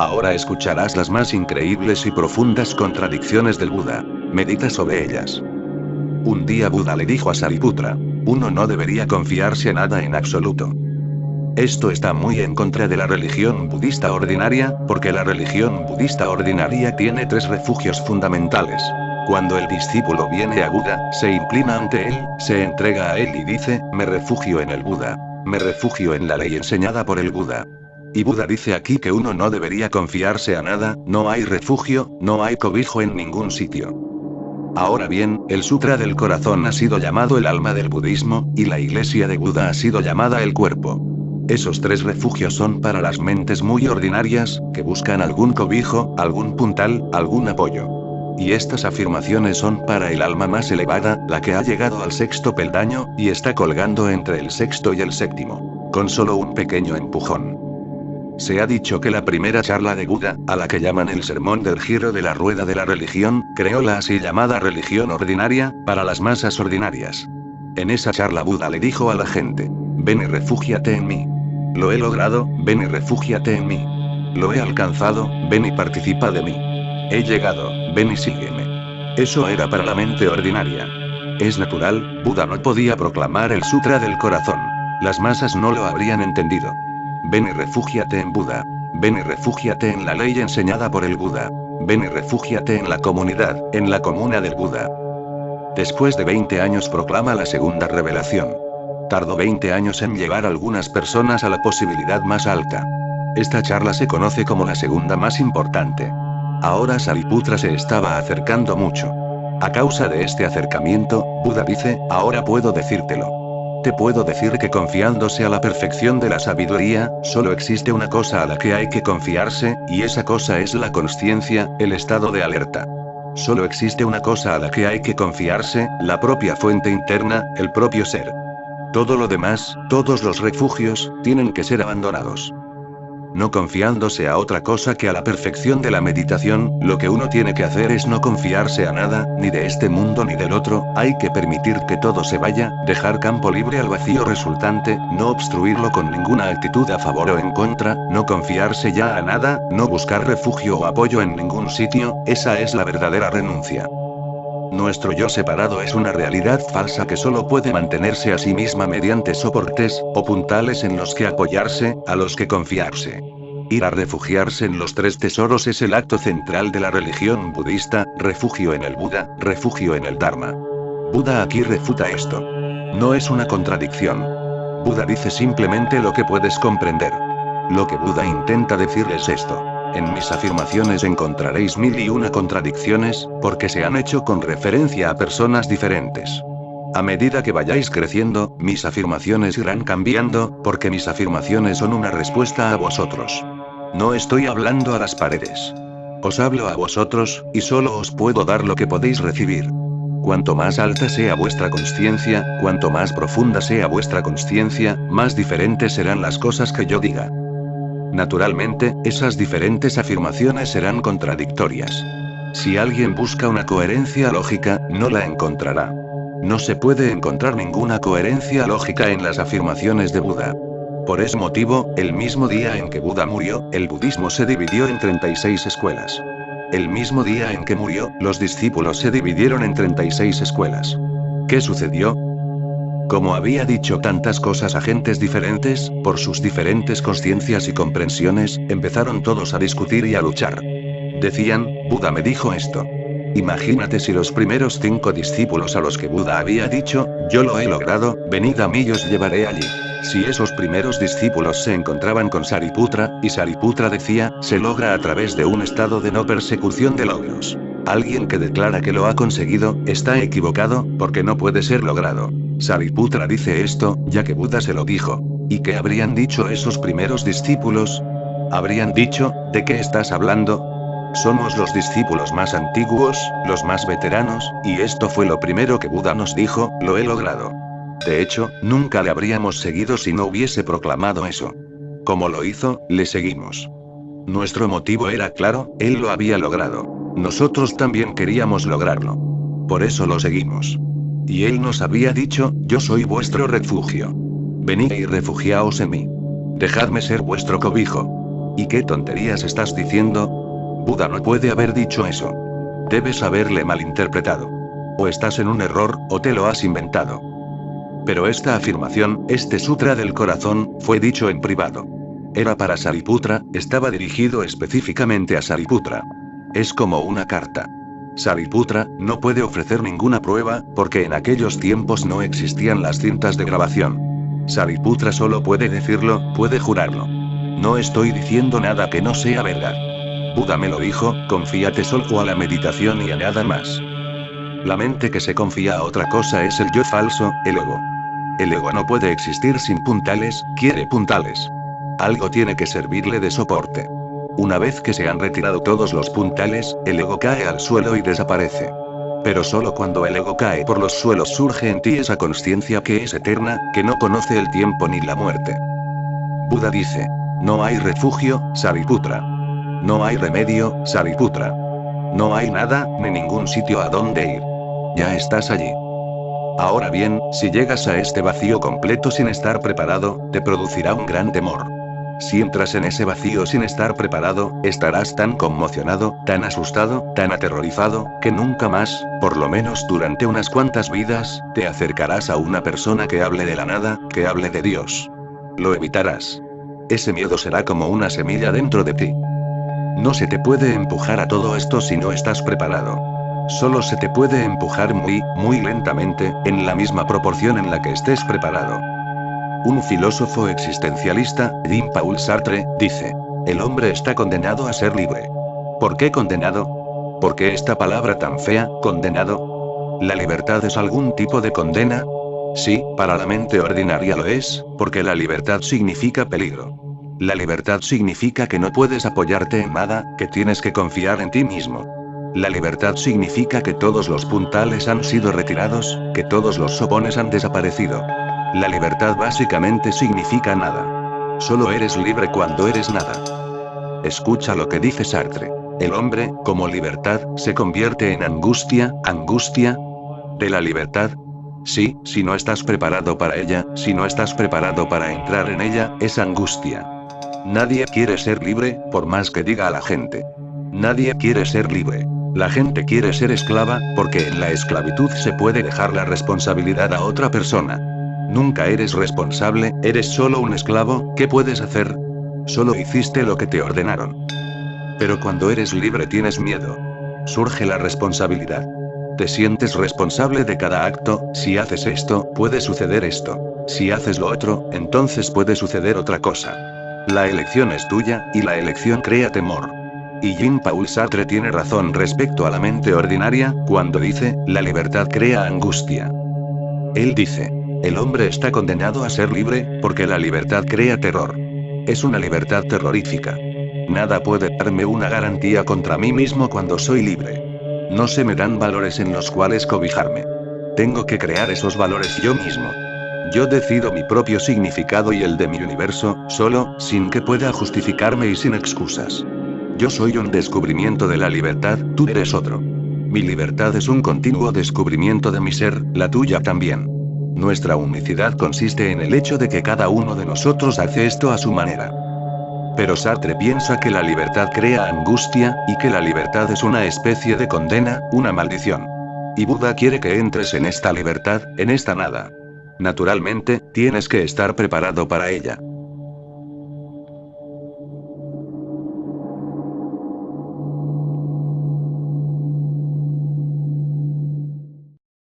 Ahora escucharás las más increíbles y profundas contradicciones del Buda. Medita sobre ellas. Un día Buda le dijo a Sariputra, uno no debería confiarse nada en absoluto. Esto está muy en contra de la religión budista ordinaria, porque la religión budista ordinaria tiene tres refugios fundamentales. Cuando el discípulo viene a Buda, se inclina ante él, se entrega a él y dice, me refugio en el Buda. Me refugio en la ley enseñada por el Buda. Y Buda dice aquí que uno no debería confiarse a nada, no hay refugio, no hay cobijo en ningún sitio. Ahora bien, el Sutra del Corazón ha sido llamado el alma del budismo, y la iglesia de Buda ha sido llamada el cuerpo. Esos tres refugios son para las mentes muy ordinarias, que buscan algún cobijo, algún puntal, algún apoyo. Y estas afirmaciones son para el alma más elevada, la que ha llegado al sexto peldaño, y está colgando entre el sexto y el séptimo. Con solo un pequeño empujón. Se ha dicho que la primera charla de Buda, a la que llaman el sermón del giro de la rueda de la religión, creó la así llamada religión ordinaria, para las masas ordinarias. En esa charla Buda le dijo a la gente, ven y refúgiate en mí. Lo he logrado, ven y refúgiate en mí. Lo he alcanzado, ven y participa de mí. He llegado, ven y sígueme. Eso era para la mente ordinaria. Es natural, Buda no podía proclamar el sutra del corazón. Las masas no lo habrían entendido. Ven y refúgiate en Buda. Ven y refúgiate en la ley enseñada por el Buda. Ven y refúgiate en la comunidad, en la comuna del Buda. Después de 20 años proclama la segunda revelación. Tardó 20 años en llevar a algunas personas a la posibilidad más alta. Esta charla se conoce como la segunda más importante. Ahora Sariputra se estaba acercando mucho. A causa de este acercamiento, Buda dice, ahora puedo decírtelo. Te puedo decir que confiándose a la perfección de la sabiduría, solo existe una cosa a la que hay que confiarse, y esa cosa es la conciencia, el estado de alerta. Solo existe una cosa a la que hay que confiarse, la propia fuente interna, el propio ser. Todo lo demás, todos los refugios, tienen que ser abandonados no confiándose a otra cosa que a la perfección de la meditación, lo que uno tiene que hacer es no confiarse a nada, ni de este mundo ni del otro, hay que permitir que todo se vaya, dejar campo libre al vacío resultante, no obstruirlo con ninguna actitud a favor o en contra, no confiarse ya a nada, no buscar refugio o apoyo en ningún sitio, esa es la verdadera renuncia. Nuestro yo separado es una realidad falsa que solo puede mantenerse a sí misma mediante soportes, o puntales en los que apoyarse, a los que confiarse. Ir a refugiarse en los tres tesoros es el acto central de la religión budista, refugio en el Buda, refugio en el Dharma. Buda aquí refuta esto. No es una contradicción. Buda dice simplemente lo que puedes comprender. Lo que Buda intenta decir es esto. En mis afirmaciones encontraréis mil y una contradicciones, porque se han hecho con referencia a personas diferentes. A medida que vayáis creciendo, mis afirmaciones irán cambiando, porque mis afirmaciones son una respuesta a vosotros. No estoy hablando a las paredes. Os hablo a vosotros, y solo os puedo dar lo que podéis recibir. Cuanto más alta sea vuestra conciencia, cuanto más profunda sea vuestra conciencia, más diferentes serán las cosas que yo diga. Naturalmente, esas diferentes afirmaciones serán contradictorias. Si alguien busca una coherencia lógica, no la encontrará. No se puede encontrar ninguna coherencia lógica en las afirmaciones de Buda. Por ese motivo, el mismo día en que Buda murió, el budismo se dividió en 36 escuelas. El mismo día en que murió, los discípulos se dividieron en 36 escuelas. ¿Qué sucedió? Como había dicho tantas cosas a gentes diferentes, por sus diferentes conciencias y comprensiones, empezaron todos a discutir y a luchar. Decían, Buda me dijo esto. Imagínate si los primeros cinco discípulos a los que Buda había dicho, yo lo he logrado, venid a mí y os llevaré allí. Si esos primeros discípulos se encontraban con Sariputra, y Sariputra decía, se logra a través de un estado de no persecución de logros. Alguien que declara que lo ha conseguido, está equivocado, porque no puede ser logrado. Sariputra dice esto, ya que Buda se lo dijo. ¿Y qué habrían dicho esos primeros discípulos? Habrían dicho, ¿de qué estás hablando? Somos los discípulos más antiguos, los más veteranos, y esto fue lo primero que Buda nos dijo, lo he logrado. De hecho, nunca le habríamos seguido si no hubiese proclamado eso. Como lo hizo, le seguimos. Nuestro motivo era claro, él lo había logrado. Nosotros también queríamos lograrlo. Por eso lo seguimos. Y él nos había dicho, yo soy vuestro refugio. Venid y refugiaos en mí. Dejadme ser vuestro cobijo. ¿Y qué tonterías estás diciendo? Buda no puede haber dicho eso. Debes haberle malinterpretado. O estás en un error, o te lo has inventado. Pero esta afirmación, este sutra del corazón, fue dicho en privado. Era para Sariputra, estaba dirigido específicamente a Sariputra. Es como una carta. Sariputra, no puede ofrecer ninguna prueba, porque en aquellos tiempos no existían las cintas de grabación. Sariputra solo puede decirlo, puede jurarlo. No estoy diciendo nada que no sea verdad. Buda me lo dijo, confíate solo a la meditación y a nada más. La mente que se confía a otra cosa es el yo falso, el ego. El ego no puede existir sin puntales, quiere puntales. Algo tiene que servirle de soporte. Una vez que se han retirado todos los puntales, el ego cae al suelo y desaparece. Pero solo cuando el ego cae por los suelos surge en ti esa conciencia que es eterna, que no conoce el tiempo ni la muerte. Buda dice, no hay refugio, Sariputra. No hay remedio, Sariputra. No hay nada, ni ningún sitio a donde ir. Ya estás allí. Ahora bien, si llegas a este vacío completo sin estar preparado, te producirá un gran temor. Si entras en ese vacío sin estar preparado, estarás tan conmocionado, tan asustado, tan aterrorizado, que nunca más, por lo menos durante unas cuantas vidas, te acercarás a una persona que hable de la nada, que hable de Dios. Lo evitarás. Ese miedo será como una semilla dentro de ti. No se te puede empujar a todo esto si no estás preparado. Solo se te puede empujar muy, muy lentamente, en la misma proporción en la que estés preparado. Un filósofo existencialista, Jean-Paul Sartre, dice, el hombre está condenado a ser libre. ¿Por qué condenado? ¿Por qué esta palabra tan fea, condenado? ¿La libertad es algún tipo de condena? Sí, para la mente ordinaria lo es, porque la libertad significa peligro. La libertad significa que no puedes apoyarte en nada, que tienes que confiar en ti mismo. La libertad significa que todos los puntales han sido retirados, que todos los sopones han desaparecido. La libertad básicamente significa nada. Solo eres libre cuando eres nada. Escucha lo que dice Sartre. El hombre, como libertad, se convierte en angustia, angustia. De la libertad. Sí, si no estás preparado para ella, si no estás preparado para entrar en ella, es angustia. Nadie quiere ser libre, por más que diga a la gente. Nadie quiere ser libre. La gente quiere ser esclava, porque en la esclavitud se puede dejar la responsabilidad a otra persona. Nunca eres responsable, eres solo un esclavo, ¿qué puedes hacer? Solo hiciste lo que te ordenaron. Pero cuando eres libre tienes miedo. Surge la responsabilidad. Te sientes responsable de cada acto, si haces esto, puede suceder esto. Si haces lo otro, entonces puede suceder otra cosa. La elección es tuya, y la elección crea temor. Y Jean-Paul Sartre tiene razón respecto a la mente ordinaria, cuando dice, la libertad crea angustia. Él dice, el hombre está condenado a ser libre, porque la libertad crea terror. Es una libertad terrorífica. Nada puede darme una garantía contra mí mismo cuando soy libre. No se me dan valores en los cuales cobijarme. Tengo que crear esos valores yo mismo. Yo decido mi propio significado y el de mi universo, solo, sin que pueda justificarme y sin excusas. Yo soy un descubrimiento de la libertad, tú eres otro. Mi libertad es un continuo descubrimiento de mi ser, la tuya también. Nuestra unicidad consiste en el hecho de que cada uno de nosotros hace esto a su manera. Pero Sartre piensa que la libertad crea angustia, y que la libertad es una especie de condena, una maldición. Y Buda quiere que entres en esta libertad, en esta nada. Naturalmente, tienes que estar preparado para ella.